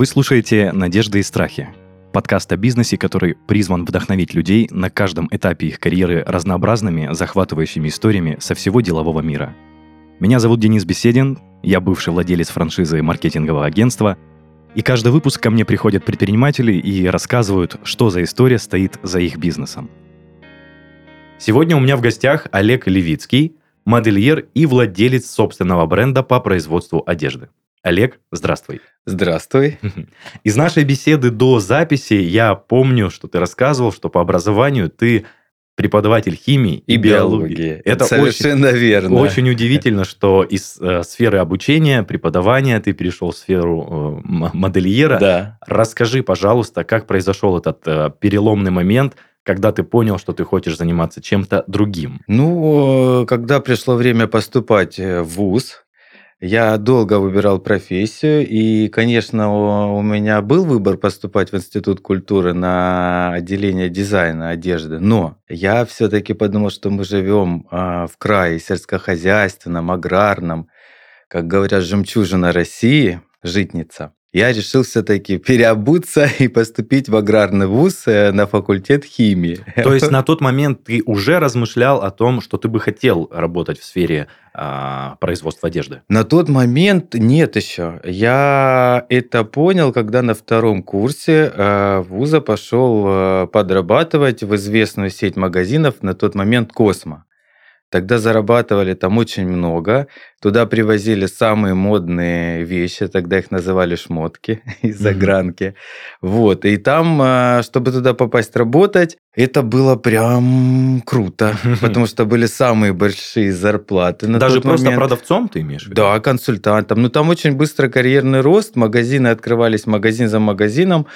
Вы слушаете «Надежды и страхи» – подкаст о бизнесе, который призван вдохновить людей на каждом этапе их карьеры разнообразными, захватывающими историями со всего делового мира. Меня зовут Денис Беседин, я бывший владелец франшизы маркетингового агентства, и каждый выпуск ко мне приходят предприниматели и рассказывают, что за история стоит за их бизнесом. Сегодня у меня в гостях Олег Левицкий, модельер и владелец собственного бренда по производству одежды. Олег, здравствуй. Здравствуй. Из нашей беседы до записи я помню, что ты рассказывал, что по образованию ты преподаватель химии и, и биологии. биологии. Это совершенно очень, верно. Очень удивительно, что из э, сферы обучения, преподавания ты перешел в сферу э, модельера. Да. Расскажи, пожалуйста, как произошел этот э, переломный момент, когда ты понял, что ты хочешь заниматься чем-то другим? Ну, э, когда пришло время поступать в ВУЗ, я долго выбирал профессию, и, конечно, у меня был выбор поступать в Институт культуры на отделение дизайна одежды, но я все-таки подумал, что мы живем а, в крае сельскохозяйственном, аграрном, как говорят, жемчужина России, житница я решил все-таки переобуться и поступить в аграрный вуз э, на факультет химии. То есть на тот момент ты уже размышлял о том, что ты бы хотел работать в сфере а, производства одежды? На тот момент нет еще. Я это понял, когда на втором курсе э, вуза пошел э, подрабатывать в известную сеть магазинов на тот момент «Космо». Тогда зарабатывали там очень много. Туда привозили самые модные вещи, тогда их называли шмотки из загранки. Mm-hmm. Вот. И там, а, чтобы туда попасть работать, это было прям круто, потому что были самые большие зарплаты. На Даже просто момент. продавцом ты имеешь в виду? Да, консультантом. Ну, там очень быстро карьерный рост, магазины открывались магазин за магазином,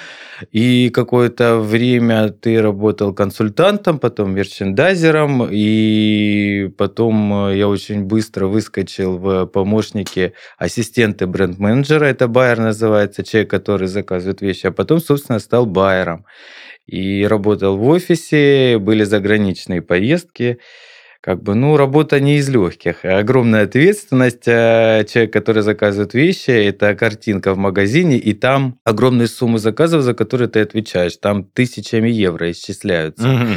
и какое-то время ты работал консультантом, потом мерчендайзером, и потом э, я очень быстро выскочил в помощники ассистенты бренд-менеджера, это байер называется, человек, который заказывает вещи, а потом, собственно, стал байером и работал в офисе, были заграничные поездки. Как бы, ну, работа не из легких. Огромная ответственность. Э, человек, который заказывает вещи, это картинка в магазине, и там огромные суммы заказов, за которые ты отвечаешь. Там тысячами евро исчисляются. Угу.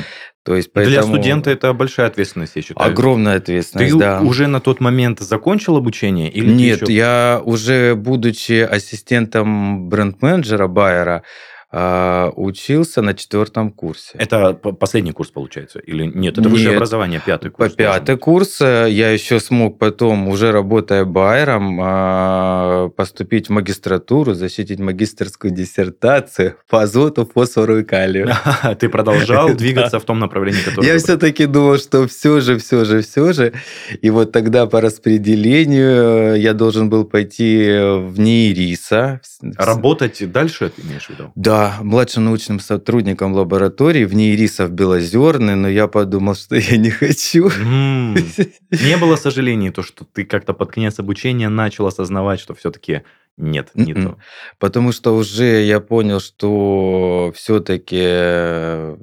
То есть, поэтому... Для студента это большая ответственность, я считаю. Огромная ответственность, ты да. уже на тот момент закончил обучение? Или Нет, еще... я уже, будучи ассистентом бренд-менеджера Байера, а, учился на четвертом курсе. Это последний курс получается? Или нет? Это высшее образование, пятый курс? Пятый курс. Э, я еще смог потом, уже работая байером, а, поступить в магистратуру, защитить магистрскую диссертацию по азоту, фосфору и калию. Ты продолжал двигаться в том направлении, которое... Я все-таки думал, что все же, все же, все же. И вот тогда по распределению э, я должен был пойти в НИИРИСа. Работать дальше, ты имеешь в виду? Да, младшим научным сотрудником лаборатории в НИИРИСа в Белозерный, но я подумал, что я не хочу. Не было сожалений, то, что ты как-то под конец обучения начал осознавать, что все-таки нет, не то. Потому что уже я понял, что все-таки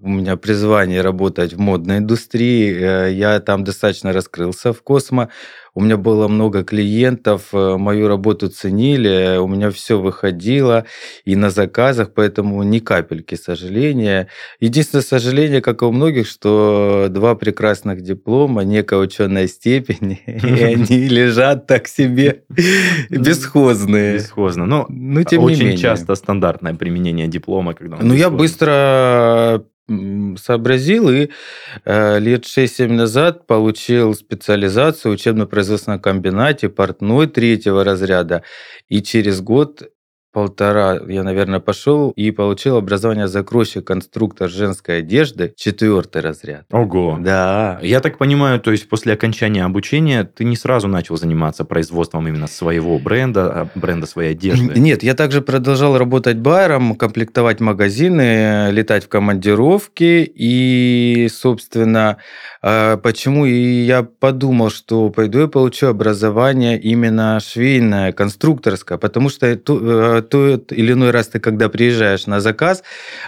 у меня призвание работать в модной индустрии. Э, я там достаточно раскрылся в космо. У меня было много клиентов, э, мою работу ценили, у меня все выходило и на заказах, поэтому ни капельки сожаления. Единственное сожаление, как и у многих, что два прекрасных диплома, некая ученая степень, и они лежат так себе бесхозные. Бесхозно. Но очень часто стандартное применение диплома, когда Ну, я быстро сообразил и э, лет 6-7 назад получил специализацию в учебно-производственном комбинате портной третьего разряда. И через год полтора я, наверное, пошел и получил образование закройщик конструктор женской одежды, четвертый разряд. Ого. Да. Я так понимаю, то есть после окончания обучения ты не сразу начал заниматься производством именно своего бренда, а бренда своей одежды? Нет, я также продолжал работать байером, комплектовать магазины, летать в командировки и, собственно, почему и я подумал, что пойду я получу образование именно швейное, конструкторское, потому что э, тот или иной раз ты, когда приезжаешь на заказ,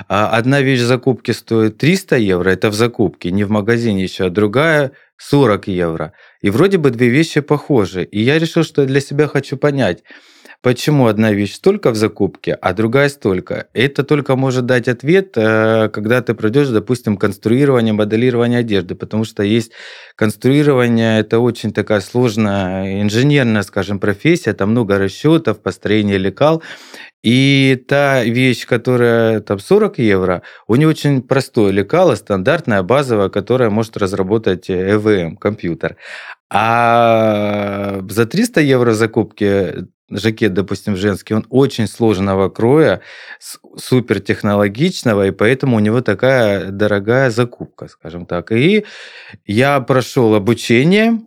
а, одна вещь в закупке стоит 300 евро, это в закупке, не в магазине еще, а другая 40 евро. И вроде бы две вещи похожи. И я решил, что для себя хочу понять, почему одна вещь столько в закупке, а другая столько. Это только может дать ответ, э, когда ты пройдешь, допустим, конструирование, моделирование одежды, потому что есть конструирование, это очень такая сложная инженерная, скажем, профессия, там много расчетов, построение лекал, и та вещь, которая там 40 евро, у нее очень простое лекало, стандартная, базовая, которая может разработать EVM компьютер. А за 300 евро закупки жакет, допустим, женский, он очень сложного кроя, супер технологичного, и поэтому у него такая дорогая закупка, скажем так. И я прошел обучение,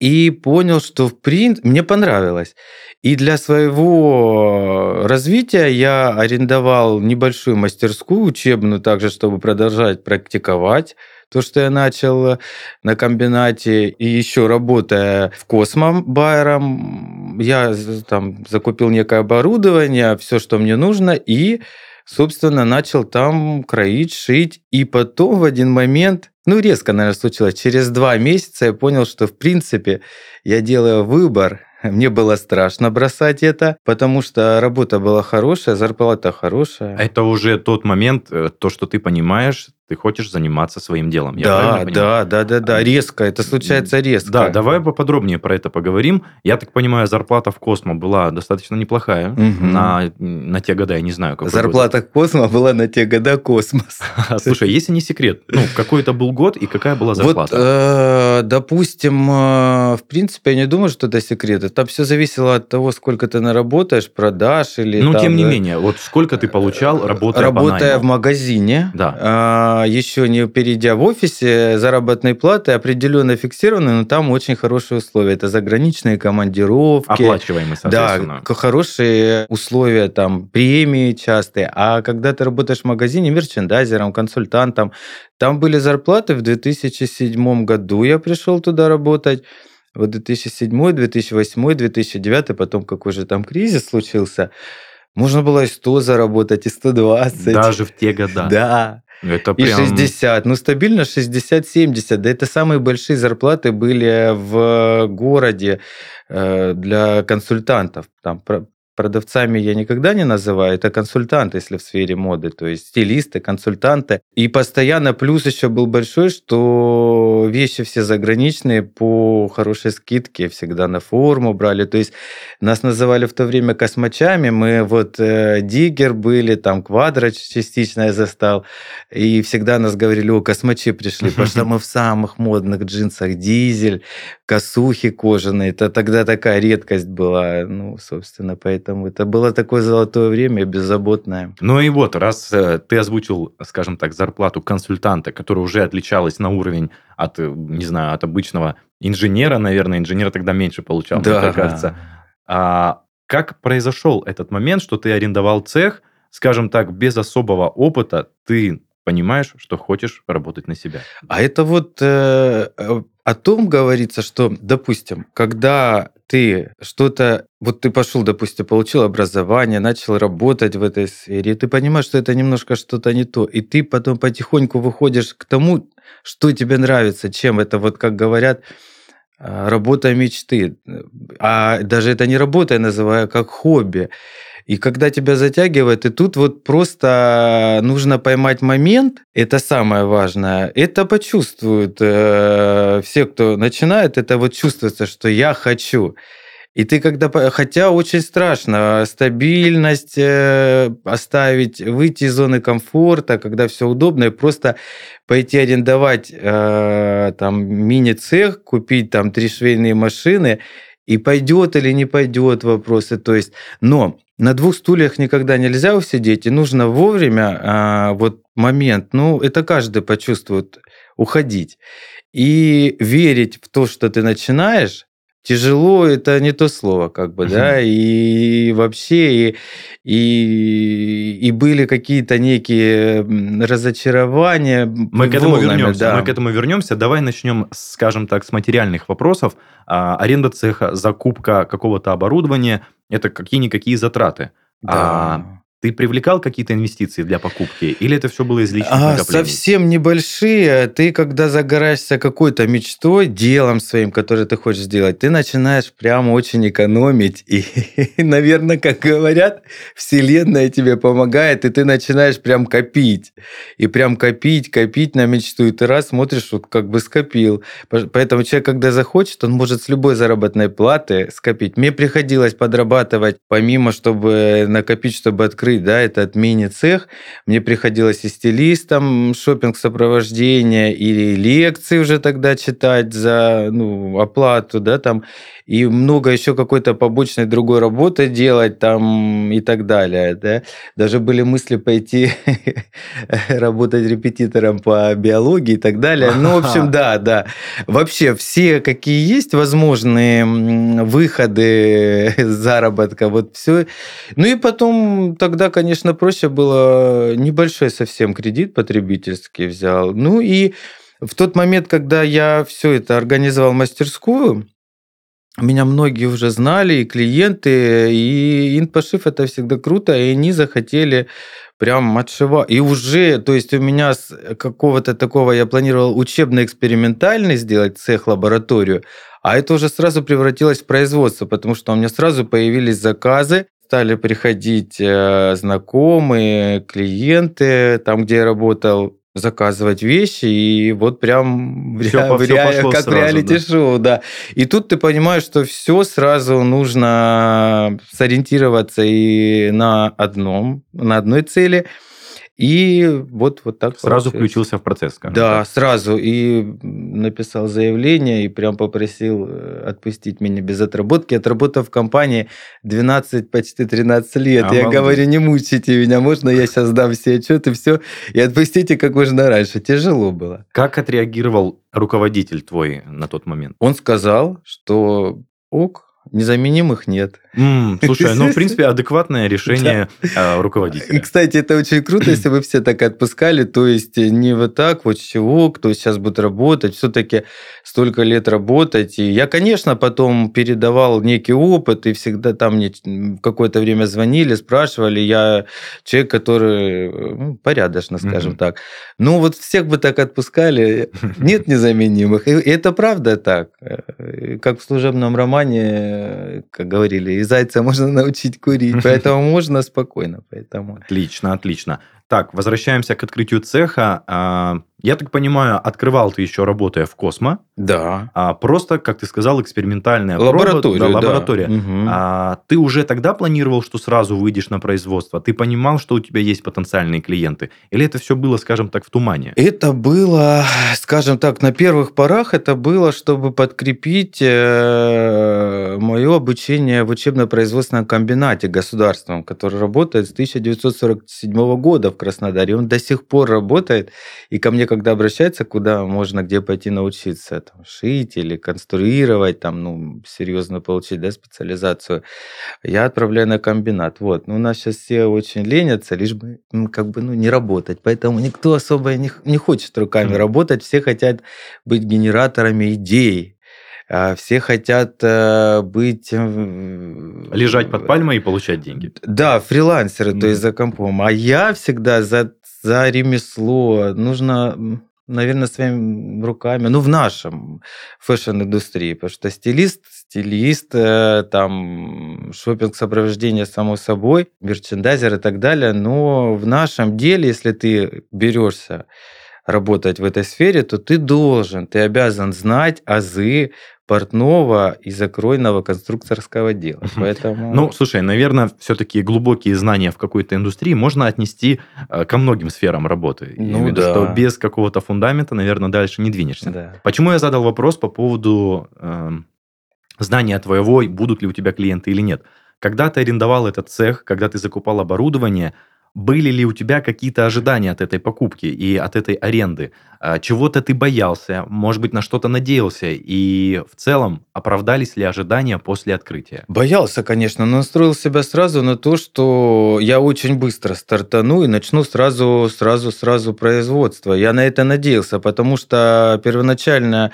и понял, что в принципе мне понравилось. И для своего развития я арендовал небольшую мастерскую учебную, также, чтобы продолжать практиковать то, что я начал на комбинате, и еще работая в Космо байером, я там закупил некое оборудование, все, что мне нужно, и собственно, начал там кроить, шить. И потом в один момент, ну, резко, наверное, случилось, через два месяца я понял, что, в принципе, я делаю выбор, мне было страшно бросать это, потому что работа была хорошая, зарплата хорошая. Это уже тот момент, э, то, что ты понимаешь, ты хочешь заниматься своим делом. Я да, да, да, да, да, резко, это случается резко. Да, давай поподробнее про это поговорим. Я так понимаю, зарплата в Космо была достаточно неплохая угу. на, на те года, я не знаю. Какой зарплата год. в Космо была на те года космос. Слушай, если не секрет, ну, какой это был год и какая была зарплата? Вот, э, допустим, э, в принципе, я не думаю, что это секрет. Там все зависело от того, сколько ты наработаешь, продашь или... Ну, там, тем не менее, вот сколько ты получал, работая Работая в магазине. Да а, еще не перейдя в офисе, заработной платы определенно фиксированы, но там очень хорошие условия. Это заграничные командировки. Оплачиваемые, соответственно. Да, хорошие условия, там, премии частые. А когда ты работаешь в магазине мерчендайзером, консультантом, там были зарплаты в 2007 году я пришел туда работать. В 2007, 2008, 2009, потом какой же там кризис случился. Можно было и 100 заработать, и 120. Даже в те года. Да. Это прям... И 60. Ну, стабильно 60-70. Да это самые большие зарплаты были в городе э, для консультантов. Там продавцами я никогда не называю, это консультанты, если в сфере моды, то есть стилисты, консультанты. И постоянно плюс еще был большой, что вещи все заграничные по хорошей скидке, всегда на форму брали. То есть нас называли в то время космачами, мы вот э, Диггер были, там Квадро частично я застал, и всегда нас говорили, о, космачи пришли, потому что мы в самых модных джинсах, дизель, косухи кожаные, это тогда такая редкость была, ну, собственно, поэтому Поэтому это было такое золотое время, беззаботное. Ну и вот, раз э, ты озвучил, скажем так, зарплату консультанта, которая уже отличалась на уровень от, э, не знаю, от обычного инженера, наверное, инженер тогда меньше получал, да. мне кажется. А как произошел этот момент, что ты арендовал цех, скажем так, без особого опыта, ты понимаешь, что хочешь работать на себя. А это вот э, э о том говорится, что, допустим, когда ты что-то, вот ты пошел, допустим, получил образование, начал работать в этой сфере, и ты понимаешь, что это немножко что-то не то, и ты потом потихоньку выходишь к тому, что тебе нравится, чем это, вот как говорят, а, работа мечты. А даже это не работа, я называю, а как хобби. И когда тебя затягивает, и тут вот просто нужно поймать момент, это самое важное, это почувствуют э, все, кто начинает, это вот чувствуется, что я хочу. И ты когда, хотя очень страшно, стабильность э, оставить, выйти из зоны комфорта, когда все удобно, и просто пойти арендовать э, там мини-цех, купить там три швейные машины, и пойдет или не пойдет вопросы. То есть, но на двух стульях никогда нельзя усидеть, и нужно вовремя а, вот момент, ну, это каждый почувствует, уходить. И верить в то, что ты начинаешь, тяжело это не то слово, как бы, да, и вообще, и, и, и были какие-то некие разочарования. Мы к этому вернемся. Да. Мы к этому вернемся. Давай начнем, скажем так, с материальных вопросов. А, аренда цеха, закупка какого-то оборудования – это какие-никакие затраты. Да. А Ты привлекал какие-то инвестиции для покупки, или это все было из личных А, накоплений? совсем небольшие. Ты, когда загораешься какой-то мечтой, делом своим, которое ты хочешь сделать, ты начинаешь прям очень экономить. И, наверное, как говорят, Вселенная тебе помогает, и ты начинаешь прям копить. И прям копить, копить на мечту. И ты раз смотришь, вот как бы скопил. По- Поэтому человек, когда захочет, он может с любой заработной платы скопить. Мне приходилось подрабатывать, помимо, чтобы накопить, чтобы открыть, да, этот мини-цех, мне приходилось и стилистом шопинг сопровождения, или лекции уже тогда читать за ну, оплату, да, там, и много еще какой-то побочной другой работы делать там и так далее, да. Даже были мысли пойти работать репетитором по биологии и так далее. Ну, в общем, да, да. Вообще все, какие есть возможные выходы заработка, вот все. Ну и потом тогда, конечно, проще было небольшой совсем кредит потребительский взял. Ну и в тот момент, когда я все это организовал мастерскую, меня многие уже знали, и клиенты, и инпошив это всегда круто, и они захотели прям отшивать. И уже, то есть у меня с какого-то такого, я планировал учебно-экспериментальный сделать цех, лабораторию, а это уже сразу превратилось в производство, потому что у меня сразу появились заказы, стали приходить э, знакомые, клиенты, там, где я работал, заказывать вещи, и вот прям в Всё ре- в ре- пошло как сразу, реалити-шоу, да. И тут ты понимаешь, что все сразу нужно сориентироваться и на одном, на одной цели, и вот, вот так Сразу получилось. включился в процесс, скажем Да, так. сразу. И написал заявление, и прям попросил э, отпустить меня без отработки. Отработав в компании 12, почти 13 лет. Я Обалдеть. говорю, не мучайте меня, можно я сейчас дам все отчеты, все, и отпустите как можно раньше. Тяжело было. Как отреагировал руководитель твой на тот момент? Он сказал, что ок, незаменимых нет. М, слушай, ну, в принципе, адекватное решение э, И, руководителя. кстати, это очень круто, если бы все так отпускали, то есть не вот так, вот чего, кто сейчас будет работать, все-таки столько лет работать. И я, конечно, потом передавал некий опыт, и всегда там мне какое-то время звонили, спрашивали, я человек, который э, ну, порядочно, скажем Мгм. так. Ну, вот всех бы так отпускали, нет незаменимых. И это правда так. Э, Как в служебном романе, э, как говорили, и зайца можно научить курить, поэтому можно спокойно. Поэтому Отлично, отлично. Так, возвращаемся к открытию цеха. А, Я так понимаю, открывал ты еще работая в Космо, да. а просто, как ты сказал, экспериментальная проба- Лабораторию, да, да. лаборатория. Мгм. А ты уже тогда планировал, что сразу выйдешь на производство? Ты понимал, что у тебя есть потенциальные клиенты? Или это все было, скажем так, в тумане? Это было, скажем так, на первых порах это было, чтобы подкрепить мое обучение в учебно-производственном комбинате государственном, который работает с 1947 года в Краснодаре. Он до сих пор работает. И ко мне, когда обращаются, куда можно, где пойти научиться, там, шить или конструировать, там, ну, серьезно получить да, специализацию, я отправляю на комбинат. Вот. Но у нас сейчас все очень ленятся, лишь бы как бы ну, не работать. Поэтому никто особо не, не хочет руками Мгм. работать. Все хотят быть генераторами идей. А Все хотят э, быть... э, Лежать под пальмой и получать деньги. Да, фрилансеры, то Мгм. есть за компом. А я всегда за, за ремесло. Нужно, наверное, своими руками. Ну, в нашем фэшн-индустрии. Потому что стилист, стилист, э, там, шопинг сопровождение, само собой, мерчендайзер и так далее. Но в нашем деле, если ты берешься работать в этой сфере, то ты должен, ты обязан знать азы портного и закройного конструкторского дела. Поэтому... Ну, слушай, наверное, все-таки глубокие знания в какой-то индустрии можно отнести э, ко многим сферам работы. Ну виду, да. Что без какого-то фундамента, наверное, дальше не двинешься. да. Почему я задал вопрос по поводу эм, знания твоего, будут ли у тебя клиенты или нет? Когда ты арендовал этот цех, когда ты закупал оборудование, были ли у тебя какие-то ожидания от этой покупки и от этой аренды? А, чего-то ты боялся, может быть, на что-то надеялся, и в целом оправдались ли ожидания после открытия? Боялся, конечно, но настроил себя сразу на то, что я очень быстро стартану и начну сразу, сразу, сразу производство. Я на это надеялся, потому что первоначально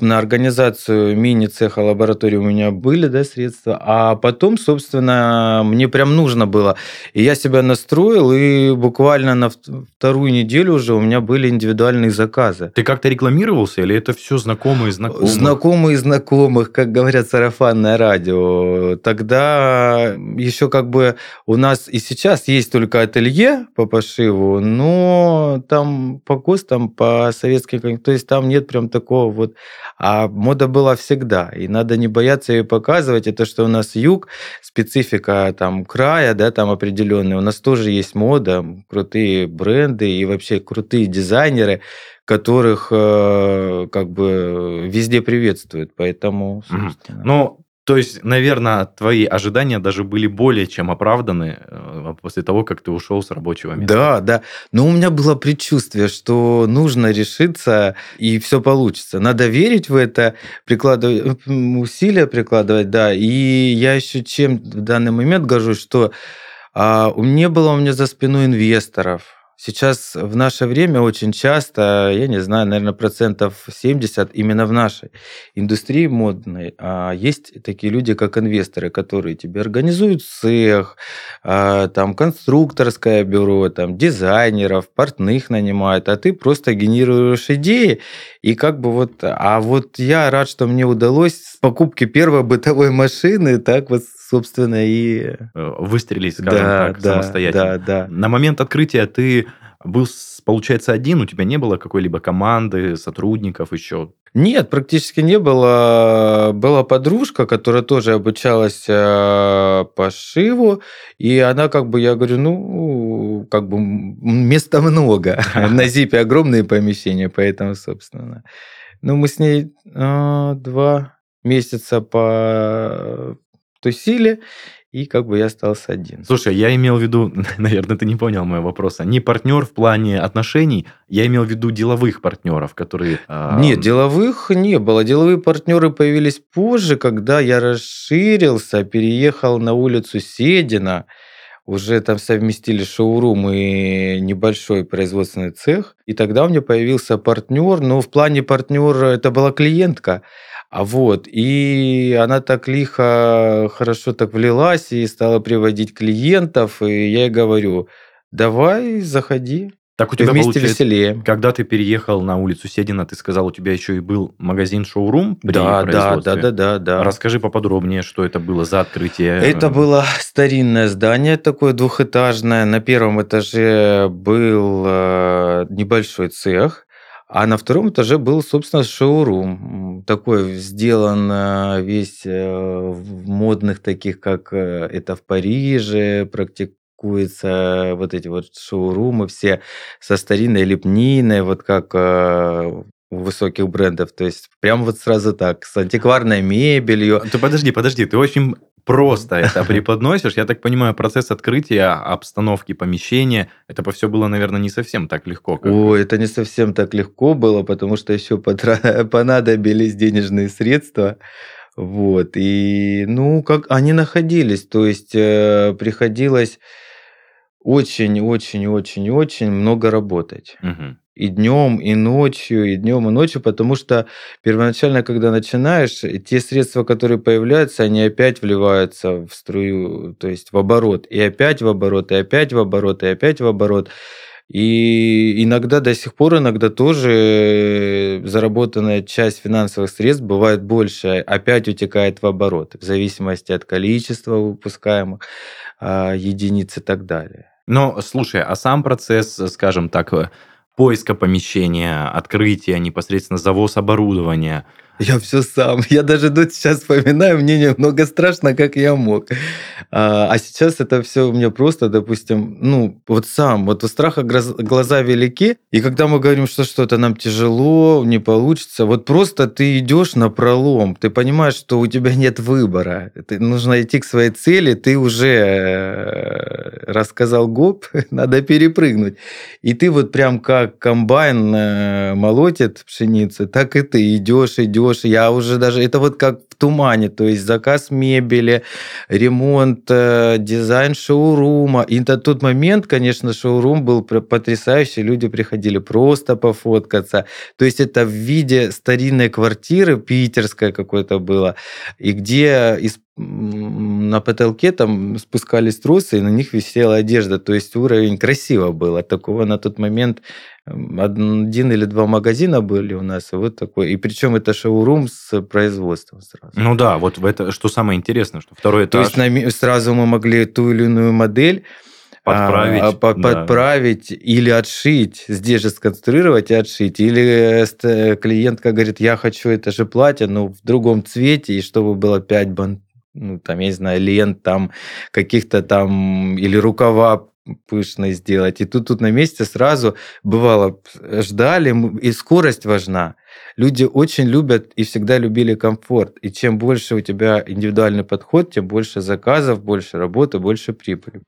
на организацию мини-цеха лаборатории у меня были да, средства, а потом, собственно, мне прям нужно было. И я себя настроил, и буквально на вторую неделю уже у меня были индивидуальные заказы заказы. Ты как-то рекламировался или это все знакомые знакомых? Знакомые знакомых, как говорят, сарафанное радио. Тогда еще как бы у нас и сейчас есть только ателье по пошиву, но там по ГОСТам, по советским, то есть там нет прям такого вот... А мода была всегда, и надо не бояться ее показывать. Это что у нас юг, специфика там края, да, там определенная. У нас тоже есть мода, крутые бренды и вообще крутые дизайнеры, которых э, как бы везде приветствуют, поэтому, собственно... Ну, то есть, наверное, твои ожидания даже были более чем оправданы э, после того, как ты ушел с рабочего места. Да, да. Но у меня было предчувствие, что нужно решиться, и все получится. Надо верить в это, прикладывать усилия прикладывать, да. И я еще чем в данный момент горжусь, что а, не было у меня за спиной инвесторов, Сейчас в наше время очень часто, я не знаю, наверное, процентов 70 именно в нашей индустрии модной, а есть такие люди, как инвесторы, которые тебе организуют цех, а, там конструкторское бюро, там дизайнеров, портных нанимают, а ты просто генерируешь идеи, и как бы вот... А вот я рад, что мне удалось с покупки первой бытовой машины так вот собственно, и... Э, выстрелить, скажем да, так, да, самостоятельно. Да, да. На момент открытия ты был, получается, один, у тебя не было какой-либо команды, сотрудников еще? Нет, практически не было. Была подружка, которая тоже обучалась э, пошиву, и она как бы, я говорю, ну, как бы места много. На ЗИПе огромные помещения, поэтому, собственно. Ну, мы с ней э, два месяца по тусили, и как бы я остался один. Слушай, я имел в виду, наверное, ты не понял моего вопроса, не партнер в плане отношений, я имел в виду деловых партнеров, которые... Э... Нет, деловых не было. Деловые партнеры появились позже, когда я расширился, переехал на улицу Седина, уже там совместили шоурум и небольшой производственный цех. И тогда у меня появился партнер, но в плане партнера это была клиентка. А вот, и она так лихо, хорошо так влилась и стала приводить клиентов, и я ей говорю, давай, заходи. Так у тебя вместе веселее. Когда ты переехал на улицу Седина, ты сказал, у тебя еще и был магазин-шоурум при да, да, да, да, да, да. Расскажи поподробнее, что это было за открытие. Это было старинное здание, такое двухэтажное. На первом этаже был э, небольшой цех, а на втором этаже был, собственно, шоурум. Такой сделан э, весь э, в модных таких, как э, это в Париже практикуется, вот эти вот шоурумы все со старинной лепниной, вот как у высоких брендов, то есть прям вот сразу так, с антикварной мебелью. Ты подожди, подожди, ты очень просто это преподносишь. Я так понимаю, процесс открытия обстановки помещения, это по все было, наверное, не совсем так легко. Как... О, это не совсем так легко было, потому что еще понадобились денежные средства. Вот, и, ну, как они находились, то есть э, приходилось очень-очень-очень-очень много работать. Угу и днем, и ночью, и днем, и ночью, потому что первоначально, когда начинаешь, те средства, которые появляются, они опять вливаются в струю, то есть в оборот, и опять в оборот, и опять в оборот, и опять в оборот. И иногда, до сих пор, иногда тоже заработанная часть финансовых средств бывает больше, опять утекает в оборот, в зависимости от количества выпускаемых а, единиц и так далее. Но, слушай, а сам процесс, скажем так, поиска помещения, открытия, непосредственно завоз оборудования. Я все сам. Я даже тут сейчас вспоминаю, мне немного страшно, как я мог. А, а сейчас это все у меня просто, допустим, ну, вот сам. Вот у страха глаза велики, и когда мы говорим, что что-то нам тяжело, не получится, вот просто ты идешь на пролом, ты понимаешь, что у тебя нет выбора. Ты, нужно идти к своей цели, ты уже э, рассказал гоп, надо перепрыгнуть. И ты вот прям как комбайн э, молотит пшеницу, так и ты идешь, идешь. Я уже даже, это вот как в тумане, то есть заказ мебели, ремонт, э, дизайн шоурума. И на тот момент, конечно, шоурум был потрясающий, люди приходили просто пофоткаться. То есть это в виде старинной квартиры, питерская какой-то было, и где из на потолке там спускались тросы, и на них висела одежда. То есть уровень красиво было. Такого на тот момент один или два магазина были у нас, вот такой. И причем это шоурум с производством сразу. Ну да, вот это что самое интересное, что второй этаж. То есть сразу мы могли ту или иную модель подправить, а, по, да. подправить или отшить, здесь же сконструировать и отшить. Или клиентка говорит, я хочу это же платье, но в другом цвете, и чтобы было 5 бан ну, там, я не знаю, лент там, каких-то там, или рукава пышно сделать. И тут, тут на месте сразу бывало, ждали, и скорость важна. Люди очень любят и всегда любили комфорт. И чем больше у тебя индивидуальный подход, тем больше заказов, больше работы, больше прибыли.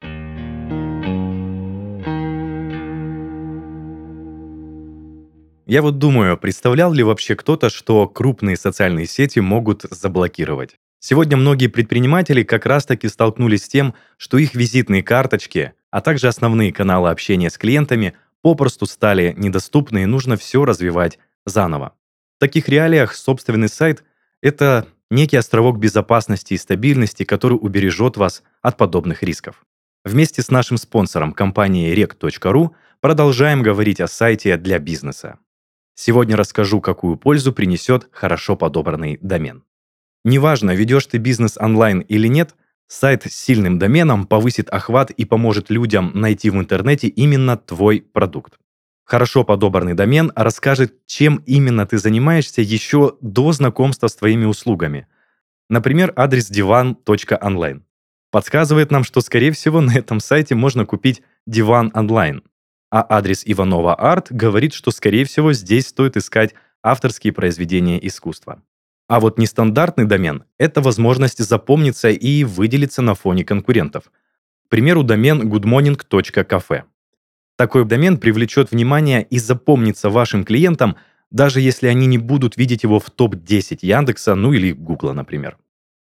Я вот думаю, представлял ли вообще кто-то, что крупные социальные сети могут заблокировать? Сегодня многие предприниматели как раз-таки столкнулись с тем, что их визитные карточки, а также основные каналы общения с клиентами попросту стали недоступны и нужно все развивать заново. В таких реалиях собственный сайт – это некий островок безопасности и стабильности, который убережет вас от подобных рисков. Вместе с нашим спонсором компанией rec.ru продолжаем говорить о сайте для бизнеса. Сегодня расскажу, какую пользу принесет хорошо подобранный домен. Неважно, ведешь ты бизнес онлайн или нет, сайт с сильным доменом повысит охват и поможет людям найти в интернете именно твой продукт. Хорошо подобранный домен расскажет, чем именно ты занимаешься еще до знакомства с твоими услугами. Например, адрес divan.online. Подсказывает нам, что, скорее всего, на этом сайте можно купить диван онлайн. А адрес Иванова Арт говорит, что, скорее всего, здесь стоит искать авторские произведения искусства. А вот нестандартный домен — это возможность запомниться и выделиться на фоне конкурентов. К примеру, домен goodmorning.cafe. Такой домен привлечет внимание и запомнится вашим клиентам, даже если они не будут видеть его в топ-10 Яндекса, ну или Гугла, например.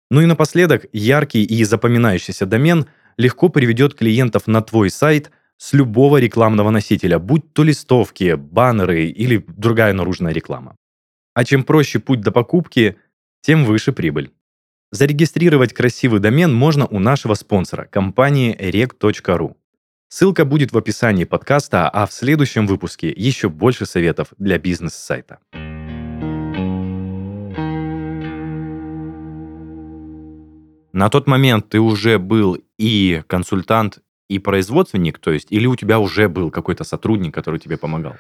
Ну и напоследок, яркий и запоминающийся домен легко приведет клиентов на твой сайт с любого рекламного носителя, будь то листовки, баннеры или другая наружная реклама. А чем проще путь до покупки, тем выше прибыль. Зарегистрировать красивый домен можно у нашего спонсора, компании rec.ru. Ссылка будет в описании подкаста, а в следующем выпуске еще больше советов для бизнес-сайта. На тот момент ты уже был и консультант, и производственник, то есть, или у тебя уже был какой-то сотрудник, который тебе помогал?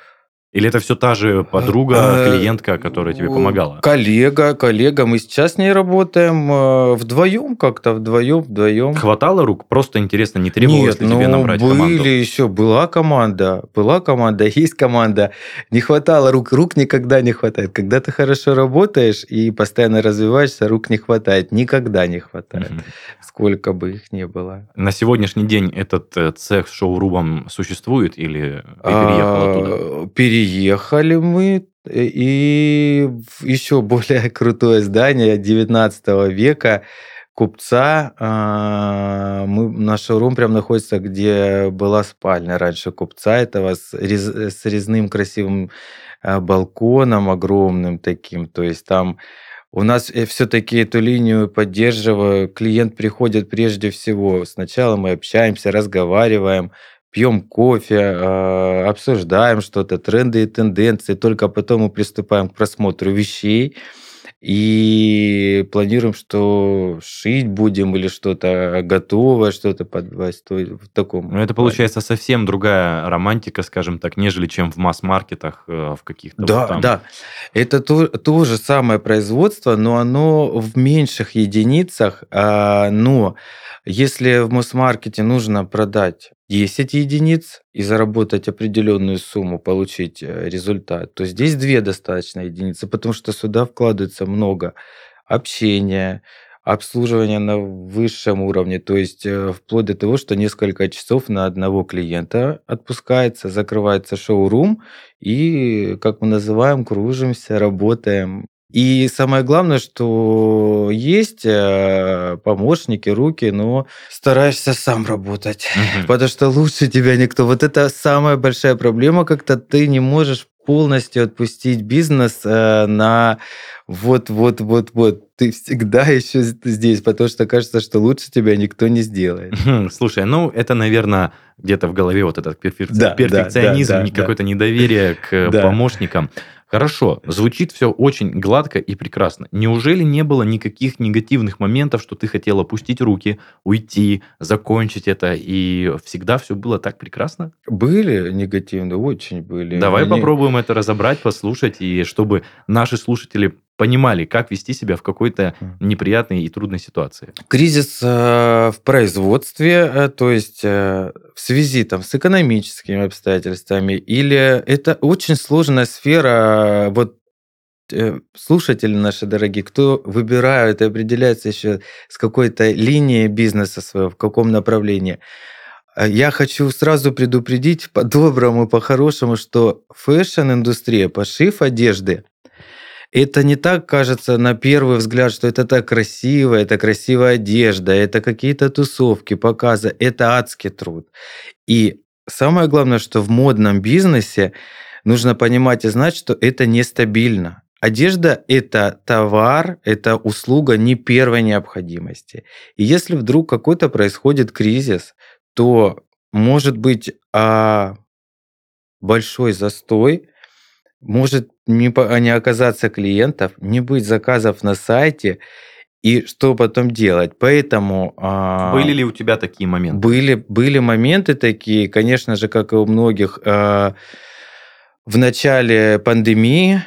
Или это все та же подруга, э, клиентка, которая тебе помогала? Коллега, коллега. Мы сейчас с ней работаем э, вдвоем как-то, вдвоем, вдвоем. Хватало рук? Просто интересно, не требовалось Нет, ли тебе ну, набрать были команду? еще, была команда, была команда, есть команда. Не хватало рук, рук никогда не хватает. Когда ты хорошо работаешь и постоянно развиваешься, рук не хватает, никогда не хватает, угу. сколько бы их ни было. На сегодняшний день этот э, цех с шоурумом существует или переехал оттуда? А, переехали мы, э, и еще более крутое здание 19 века купца. А, мы, наш шоурум прям находится, где была спальня раньше купца этого с, рез, с резным красивым а, балконом огромным таким. То есть там у нас э, все-таки эту линию поддерживаю. Клиент приходит прежде всего. Сначала мы общаемся, разговариваем, пьем кофе, а, обсуждаем что-то, тренды и тенденции, только потом мы приступаем к просмотру вещей, И планируем, что шить будем или что-то готовое, что-то подвать. То в таком. Ну, это получается совсем другая романтика, скажем так, нежели чем в масс-маркетах, э, в каких-то. Да, вот там... да. Это то, то же самое производство, но оно в меньших единицах. А, но если в масс-маркете нужно продать 10 единиц и заработать определенную сумму, получить э, результат, то здесь две достаточно единицы, потому что сюда вкладывается много общения, обслуживания на высшем уровне, то есть э, вплоть до того, что несколько часов на одного клиента отпускается, закрывается шоу-рум, и, как мы называем, кружимся, работаем. И самое главное, что есть э, помощники, руки, но стараешься сам работать, угу. потому что лучше тебя никто. Вот это самая большая проблема, как-то ты не можешь полностью отпустить бизнес э, на вот, вот, вот, вот. Ты всегда еще здесь, потому что кажется, что лучше тебя никто не сделает. Слушай, ну это, наверное, где-то в голове вот этот перфекци... да, перфекционизм, да, да, какое-то да. недоверие к да. помощникам. Хорошо, звучит все очень гладко и прекрасно. Неужели не было никаких негативных моментов, что ты хотел опустить руки, уйти, закончить это, и всегда все было так прекрасно? Были негативные, очень были. Давай Они... попробуем это разобрать, послушать, и чтобы наши слушатели понимали, как вести себя в какой-то неприятной и трудной ситуации. Кризис э, в производстве, э, то есть э, в связи там, с экономическими обстоятельствами, или это очень сложная сфера, вот слушатели наши дорогие, кто выбирают и определяется еще с какой-то линией бизнеса своего, в каком направлении. Я хочу сразу предупредить по-доброму, по-хорошему, что фэшн-индустрия, пошив одежды – это не так кажется на первый взгляд, что это так красиво, это красивая одежда, это какие-то тусовки, показы, это адский труд. И самое главное, что в модном бизнесе нужно понимать и знать, что это нестабильно. Одежда – это товар, это услуга не первой необходимости. И если вдруг какой-то происходит кризис, то может быть а, большой застой, может не, не оказаться клиентов, не быть заказов на сайте, и что потом делать? Поэтому... А, были ли у тебя такие моменты? Были, были моменты такие, конечно же, как и у многих, а, в начале пандемии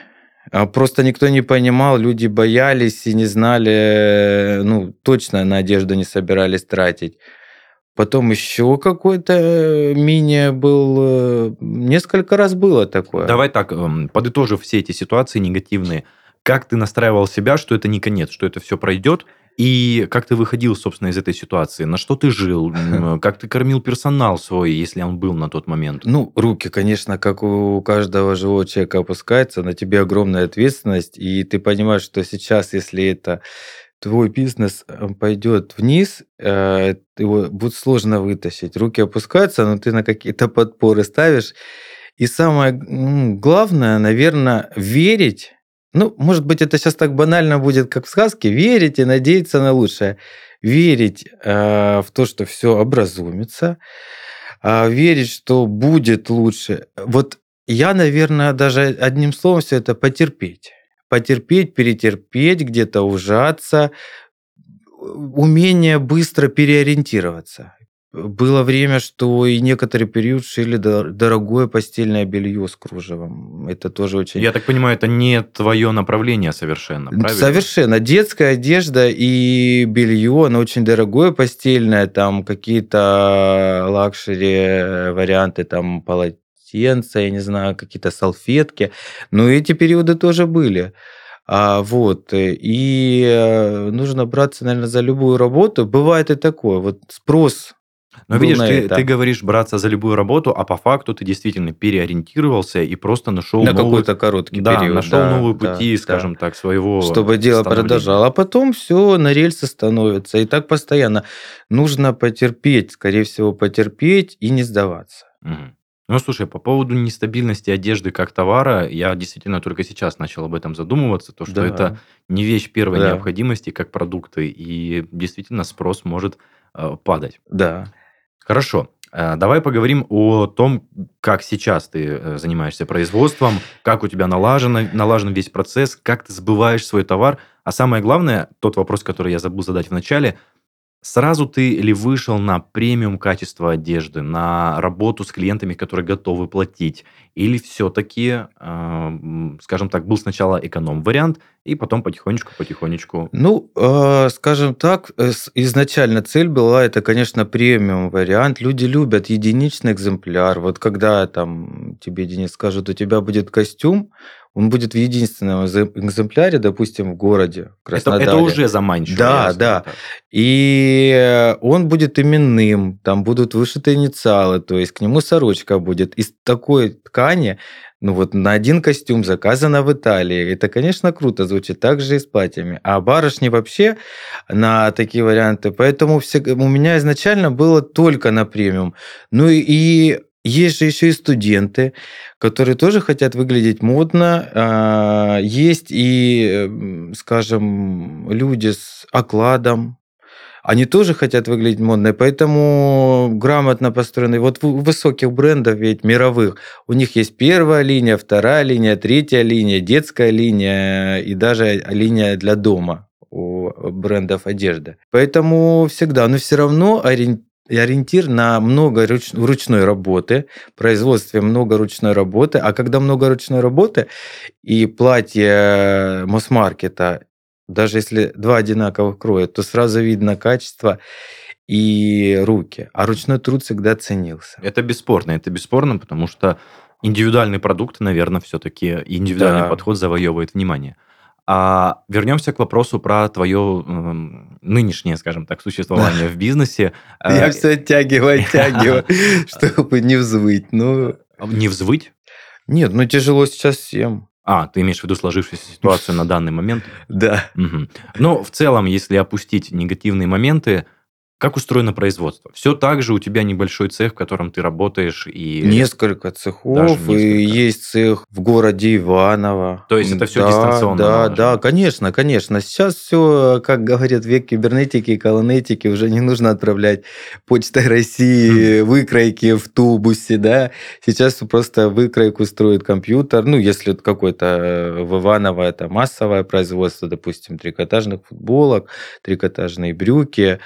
а, Просто никто не понимал, люди боялись и не знали, ну, точно на одежду не собирались тратить. Потом еще какой-то э, мини был, э, несколько раз было такое. Давай так, эм, подытожив все эти ситуации негативные, как ты настраивал себя, что это не конец, что это все пройдет, и как ты выходил, собственно, из этой ситуации? На что ты жил? Как ты кормил персонал свой, если он был на тот момент? Ну, руки, конечно, как у каждого живого человека опускаются, на тебе огромная ответственность, и ты понимаешь, что сейчас, если это твой бизнес э, пойдет вниз, э, его будет сложно вытащить. Руки опускаются, но ты на какие-то подпоры ставишь. И самое главное, наверное, верить. Ну, может быть, это сейчас так банально будет, как в сказке. Верить и надеяться на лучшее. Верить э, в то, что все образумится. Верить, что будет лучше. Вот я, наверное, даже одним словом все это потерпеть потерпеть, перетерпеть, где-то ужаться, умение быстро переориентироваться. Было время, что и некоторый период шили дорогое постельное белье с кружевом. Это тоже очень... Я так понимаю, это не твое направление совершенно, правильно? Совершенно. Детская одежда и белье, оно очень дорогое постельное, там какие-то luxury варианты, там полотенца полотенца, я не знаю, какие-то салфетки. Но эти периоды тоже были. А, вот, и э, нужно браться, наверное, за любую работу. Бывает и такое. Вот спрос но видишь, ты, ты говоришь браться за любую работу, а по факту ты действительно переориентировался и просто нашел на новый... какой-то короткий да, период. нашел да, новые пути, да, скажем да. так, своего. Чтобы дело продолжало, а потом все на рельсы становится и так постоянно. Нужно потерпеть, скорее всего, потерпеть и не сдаваться. Угу. Ну, слушай, по поводу нестабильности одежды как товара, я действительно только сейчас начал об этом задумываться, то, что да. это не вещь первой да. необходимости, как продукты, и действительно спрос может э, падать. Да. Хорошо. Э, давай поговорим о том, как сейчас ты э, занимаешься производством, как у тебя налажено, налажен весь процесс, как ты сбываешь свой товар. А самое главное, тот вопрос, который я забыл задать в начале – Сразу ты ли вышел на премиум качество одежды, на работу с клиентами, которые готовы платить? Или все-таки, э, скажем так, был сначала эконом-вариант, и потом потихонечку-потихонечку? Ну, э, скажем так, э, изначально цель была, это, конечно, премиум-вариант. Люди любят единичный экземпляр. Вот когда там тебе, Денис, скажут, у тебя будет костюм, он будет в единственном экземпляре, допустим, в городе Краснодаре. Это, это уже заманчиво. Да, да. Так. И он будет именным, там будут вышиты инициалы, то есть к нему сорочка будет из такой ткани, ну вот на один костюм заказано в Италии. Это, конечно, круто звучит, так же и с платьями. А барышни вообще на такие варианты. Поэтому все, у меня изначально было только на премиум. Ну и есть же еще и студенты, которые тоже хотят выглядеть модно. А, есть и, скажем, люди с окладом, они тоже хотят выглядеть модно, поэтому грамотно построенный. Вот высоких брендов, ведь мировых, у них есть первая линия, вторая линия, третья линия, детская линия и даже линия для дома у брендов одежды. Поэтому всегда, но все равно ориентир и ориентир на много руч, ручной работы, производстве много ручной работы. А когда много ручной работы и платье масс-маркета, даже если два одинаковых кроя, то сразу видно качество и руки. А ручной труд всегда ценился. Это бесспорно, это бесспорно, потому что индивидуальный продукт, наверное, все-таки индивидуальный да. подход завоевывает внимание. А вернемся к вопросу про твое э, нынешнее, скажем так, существование в бизнесе. Я э, все оттягиваю, оттягиваю, чтобы не взвыть. Ну... Не взвыть? Нет, ну тяжело сейчас всем. А, ты имеешь в виду сложившуюся ситуацию на данный момент? Да. Угу. Но в целом, если опустить негативные моменты, как устроено производство? Все так же у тебя небольшой цех, в котором ты работаешь и... Несколько цехов, несколько. и есть цех в городе Иваново. То есть это все да, дистанционно? Да, наложено. да, конечно, конечно. Сейчас все, как говорят, век кибернетики и колонетики, уже не нужно отправлять почтой России выкройки в тубусе, да. Сейчас просто выкройку строит компьютер. Ну, если какой-то э, в Иваново это массовое производство, допустим, трикотажных футболок, трикотажные брюки,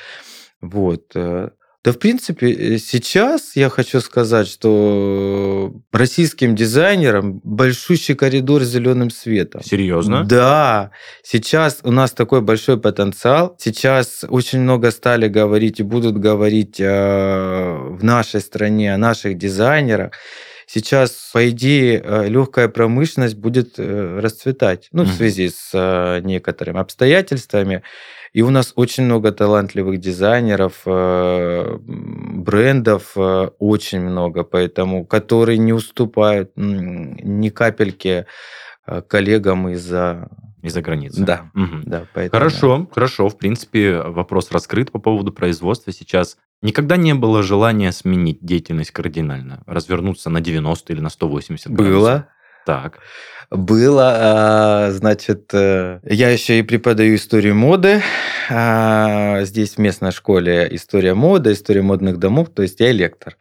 вот. Э, да, в принципе, э, сейчас я хочу сказать, что российским дизайнерам большущий коридор с зеленым светом. Серьезно? Да. Сейчас у нас такой большой потенциал. Сейчас очень много стали говорить и будут говорить э, в нашей стране о наших дизайнерах. Сейчас, по идее, легкая промышленность будет расцветать, ну, в связи с некоторыми обстоятельствами. И у нас очень много талантливых дизайнеров, э, брендов э, очень много, поэтому, которые не уступают ни капельки э, коллегам из-за из-за границы. Да, угу. да поэтому... Хорошо, хорошо. В принципе, вопрос раскрыт по поводу производства сейчас. Никогда не было желания сменить деятельность кардинально, развернуться на 90 или на 180 градусов? Было. Так было, а, значит, э, я еще и преподаю историю моды. А, здесь в местной школе история моды, история модных домов, то есть я лектор.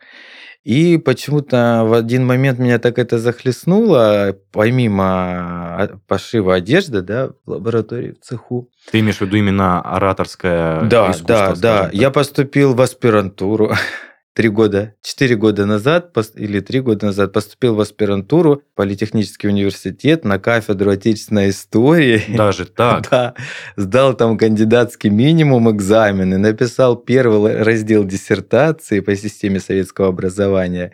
И почему-то в один момент меня так это захлестнуло, помимо а, пошива одежды, да, в лаборатории, в цеху. Ты имеешь в виду именно ораторское да, искусство? Да, да, да. Я поступил в аспирантуру три года, четыре года назад или три года назад поступил в аспирантуру в Политехнический университет на кафедру отечественной истории. Даже так? Да. Сдал там кандидатский минимум экзамены, написал первый раздел диссертации по системе советского образования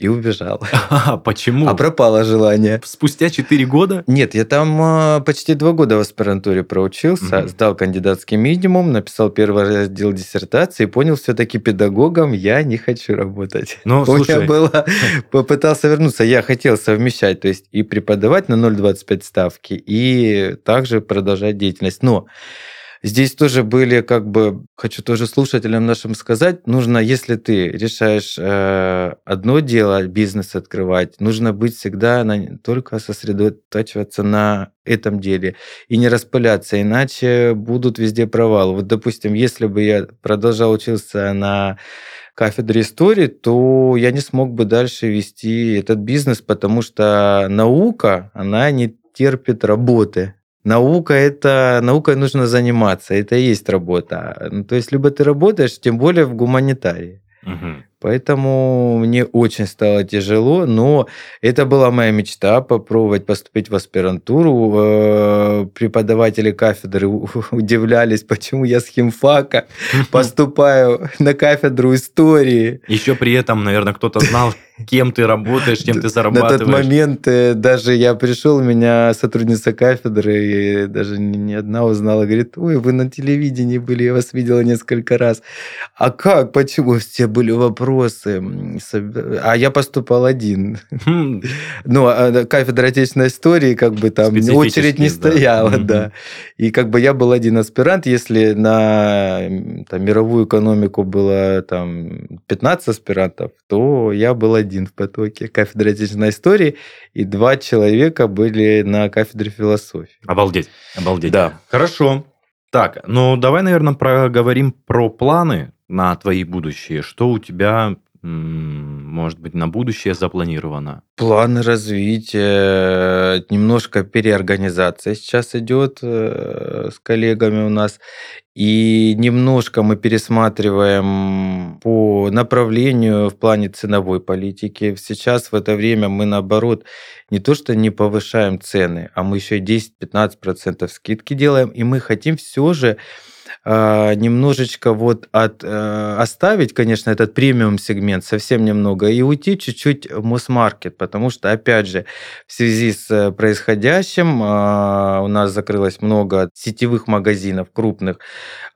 и убежал. А, почему? А пропало желание. Спустя 4 года? Нет, я там а, почти 2 года в аспирантуре проучился, угу. сдал кандидатский минимум, написал первый раздел диссертации и понял, все-таки педагогом я не хочу работать. Ну, У меня было, попытался вернуться, я хотел совмещать, то есть и преподавать на 0,25 ставки, и также продолжать деятельность. Но Здесь тоже были, как бы, хочу тоже слушателям нашим сказать, нужно, если ты решаешь э, одно дело, бизнес открывать, нужно быть всегда на, только сосредотачиваться на этом деле и не распыляться, иначе будут везде провалы. Вот, допустим, если бы я продолжал учиться на кафедре истории, то я не смог бы дальше вести этот бизнес, потому что наука, она не терпит работы. Наука это наукой нужно заниматься, это и есть работа. Ну, то есть либо ты работаешь, тем более в гуманитарии. Угу. Поэтому мне очень стало тяжело, но это была моя мечта попробовать поступить в аспирантуру. Э, преподаватели кафедры удивлялись, почему я с химфака поступаю на кафедру истории. Еще при этом, наверное, кто-то знал, кем ты работаешь, чем ты зарабатываешь. На тот момент э, даже я пришел, меня сотрудница кафедры, и даже не одна узнала, говорит, ой, вы на телевидении были, я вас видела несколько раз. А как, почему? Все были вопросы. А я поступал один. Хм. Ну, а кафедра отечественной истории, как бы там очередь не стояла, да. И как бы я был один аспирант, если на мировую экономику было там 15 аспирантов, то я был один в потоке, кафедра отечественной истории, и два человека были на кафедре философии. Обалдеть, обалдеть. Да. Хорошо. Так, ну давай, наверное, проговорим про планы на твои будущие. Что у тебя может быть, на будущее запланировано? Планы развития, немножко переорганизация сейчас идет э, с коллегами у нас. И немножко мы пересматриваем по направлению в плане ценовой политики. Сейчас в это время мы, наоборот, не то что не повышаем цены, а мы еще и 10-15% скидки делаем. И мы хотим все же а, немножечко вот от, э, оставить, конечно, этот премиум сегмент совсем немного и уйти чуть-чуть в мосс-маркет, потому что, опять же, в связи с э, происходящим а, у нас закрылось много сетевых магазинов крупных,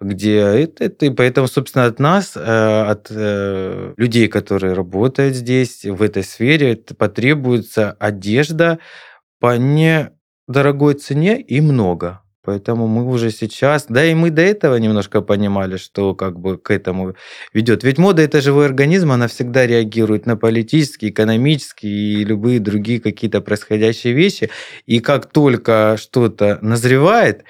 где это, это и поэтому, собственно, от нас, э, от людей, которые работают здесь, в этой сфере, потребуется одежда по недорогой цене и много. Поэтому мы уже сейчас, да и мы до этого немножко понимали, что как бы к этому ведет. Ведь мода это живой организм, она всегда реагирует на политические, экономические и любые другие какие-то происходящие вещи. И как только что-то назревает,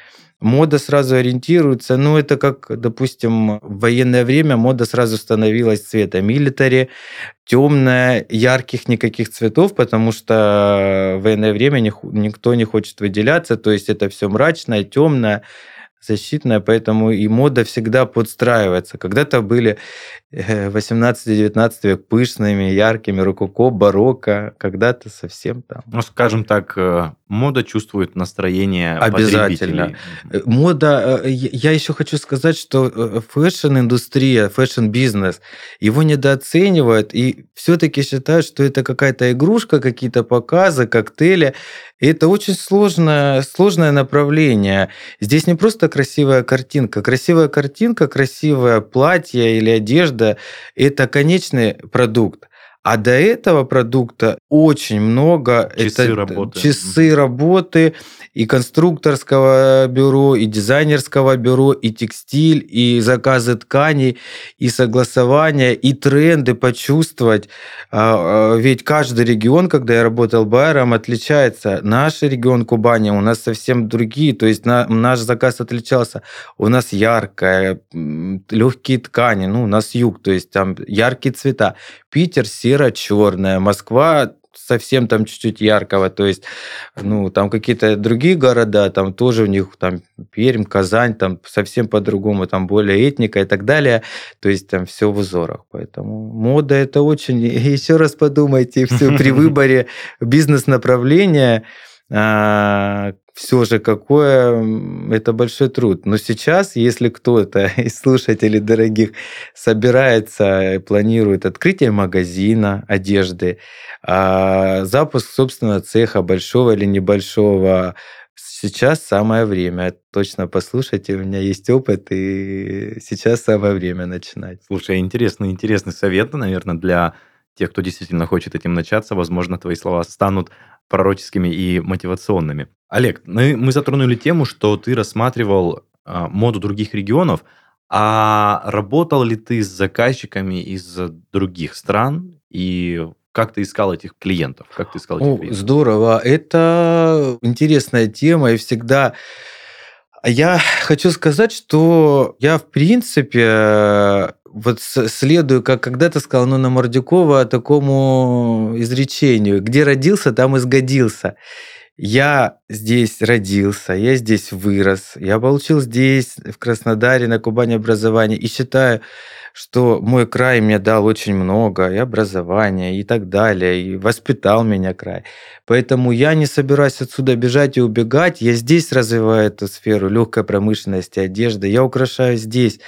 мода сразу ориентируется, ну, это как, допустим, в военное время мода сразу становилась цвета милитари, темная, ярких никаких цветов, потому что в военное время никто не хочет выделяться, то есть это все мрачное, темное, защитная, поэтому и мода всегда подстраивается. Когда-то были 18-19 э, век пышными, яркими, рококо, барокко, когда-то совсем там. Ну, скажем так, э, мода чувствует настроение Обязательно. Э, мода, я еще хочу сказать, что фэшн-индустрия, фэшн-бизнес, его недооценивают и все-таки считают, что это какая-то игрушка, какие-то показы, коктейли. И это очень сложное, сложное направление. Здесь не просто красивая картинка. Красивая картинка, красивое платье или одежда – это конечный продукт. А до этого продукта очень много часы это работы. часы работы и конструкторского бюро, и дизайнерского бюро, и текстиль, и заказы тканей, и согласования, и тренды почувствовать. А, а, ведь каждый регион, когда я работал байером, отличается. Наш регион Кубани у нас совсем другие, то есть наш заказ отличался. У нас яркая, легкие ткани, ну, у нас юг, то есть там яркие цвета. Питер серо-черная, Москва совсем там чуть-чуть яркого, то есть, ну, там какие-то другие города, там тоже у них, там, Пермь, Казань, там совсем по-другому, там более этника и так далее, то есть там все в узорах, поэтому мода это очень, еще раз подумайте, все при выборе бизнес-направления, а, все же какое это большой труд. Но сейчас, если кто-то из слушателей дорогих собирается и планирует открытие магазина одежды, а запуск, собственно, цеха большого или небольшого, сейчас самое время. Точно послушайте, у меня есть опыт, и сейчас самое время начинать. Слушай, интересный, интересный совет, наверное, для тех, кто действительно хочет этим начаться. Возможно, твои слова станут пророческими и мотивационными. Олег, мы, мы затронули тему, что ты рассматривал э, моду других регионов, а работал ли ты с заказчиками из других стран и как ты искал этих клиентов? Как ты искал этих О, клиентов? Здорово. Это интересная тема и всегда я хочу сказать, что я, в принципе, вот следую, как когда-то сказал ну, на Мордюкова, такому изречению, где родился, там и сгодился. Я здесь родился, я здесь вырос, я получил здесь, в Краснодаре, на Кубани образование, и считаю, что мой край мне дал очень много, и образование, и так далее, и воспитал меня край. Поэтому я не собираюсь отсюда бежать и убегать. Я здесь развиваю эту сферу легкой промышленности, одежды. Я украшаю здесь.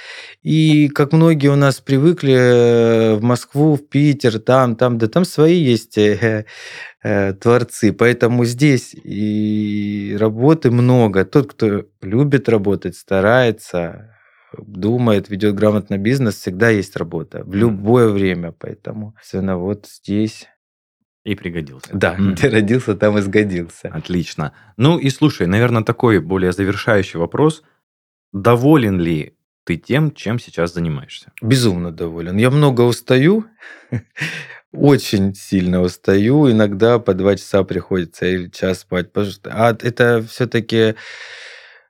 И как многие у нас привыкли э, в Москву, в Питер, там, там, да там свои есть э, э, творцы. Поэтому здесь и работы много. Тот, кто любит работать, старается, думает, ведет грамотно бизнес, всегда есть работа в любое время. Поэтому, собственно, вот здесь и пригодился. Да, mm. где родился, там и сгодился. Отлично. Ну и слушай, наверное, такой более завершающий вопрос. Доволен ли ты тем, чем сейчас занимаешься? Безумно доволен. Я много устаю, очень сильно устаю. Иногда по два часа приходится или час спать. А это все-таки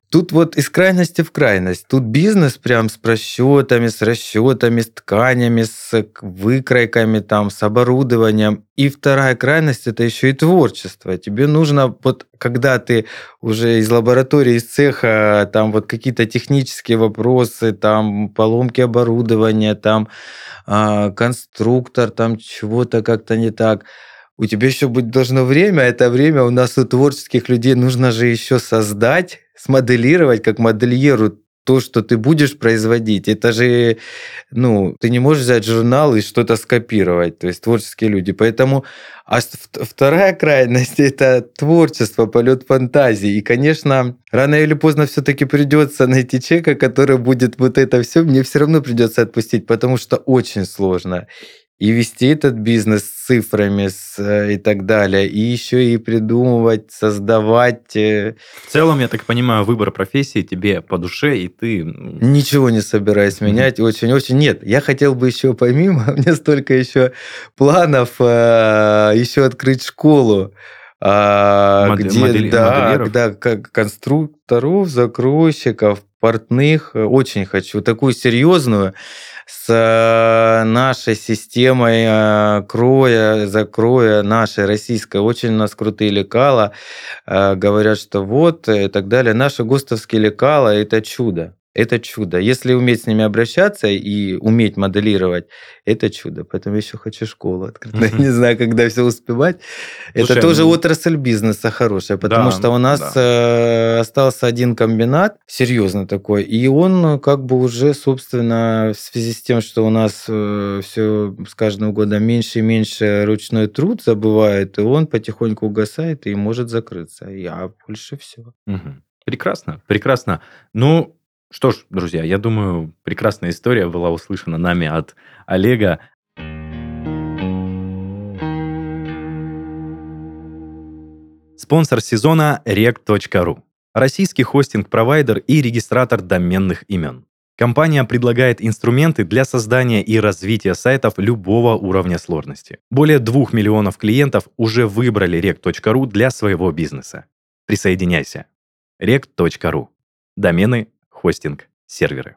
Тут вот из крайности в крайность. Тут бизнес прям с просчетами, с расчетами, с тканями, с выкройками, там, с оборудованием. И вторая крайность – это еще и творчество. Тебе нужно, вот когда ты уже из лаборатории, из цеха, там вот какие-то технические вопросы, там поломки оборудования, там э, конструктор, там чего-то как-то не так – у тебя еще быть должно время, а это время у нас у творческих людей нужно же еще создать, смоделировать как модельеру то, что ты будешь производить. Это же, ну, ты не можешь взять журнал и что-то скопировать, то есть творческие люди. Поэтому а вторая крайность – это творчество, полет фантазии. И, конечно, рано или поздно все-таки придется найти человека, который будет вот это все, мне все равно придется отпустить, потому что очень сложно и вести этот бизнес с цифрами с, э, и так далее, и еще и придумывать, создавать. Э. В целом, я так понимаю, выбор профессии тебе по душе, и ты... Ничего не собираюсь менять, очень-очень. Нет, я хотел бы еще помимо, у меня столько еще планов, э, еще открыть школу. А, Модель, где, модели, да, да, конструкторов, закройщиков, портных, очень хочу такую серьезную, с э, нашей системой э, кроя, закроя нашей российской. Очень у нас крутые лекала. Э, говорят, что вот и так далее. Наши гостовские лекала – это чудо это чудо. Если уметь с ними обращаться и уметь моделировать, это чудо. Поэтому еще хочу школу открыть. Mm-hmm. Не знаю, когда все успевать. Слушай, это тоже ну... отрасль бизнеса хорошая, потому да, что у нас да. Э, остался один комбинат, серьезно такой, и он как бы уже, собственно, в связи с тем, что у нас э, все с каждым годом меньше и меньше ручной труд забывает, и он потихоньку угасает и может закрыться. Я больше все. Прекрасно, прекрасно. Ну, что ж, друзья, я думаю, прекрасная история была услышана нами от Олега. Спонсор сезона rec.ru. Российский хостинг-провайдер и регистратор доменных имен. Компания предлагает инструменты для создания и развития сайтов любого уровня сложности. Более двух миллионов клиентов уже выбрали rec.ru для своего бизнеса. Присоединяйся. rec.ru. Домены хостинг, серверы.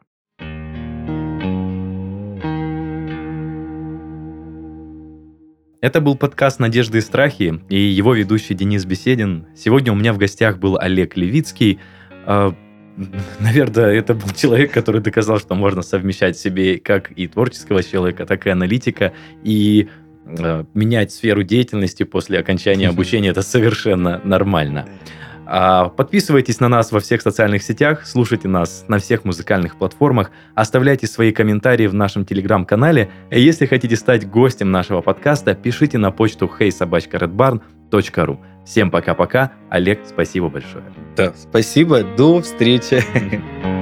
Это был подкаст «Надежды и страхи» и его ведущий Денис Беседин. Сегодня у меня в гостях был Олег Левицкий. А, наверное, это был человек, который доказал, что можно совмещать себе как и творческого человека, так и аналитика, и а, менять сферу деятельности после окончания обучения. Это совершенно нормально. А, подписывайтесь на нас во всех социальных сетях, слушайте нас на всех музыкальных платформах, оставляйте свои комментарии в нашем телеграм-канале. Если хотите стать гостем нашего подкаста, пишите на почту heysobachkaredbarn.ru. Всем пока-пока. Олег, спасибо большое. Да, спасибо. До встречи.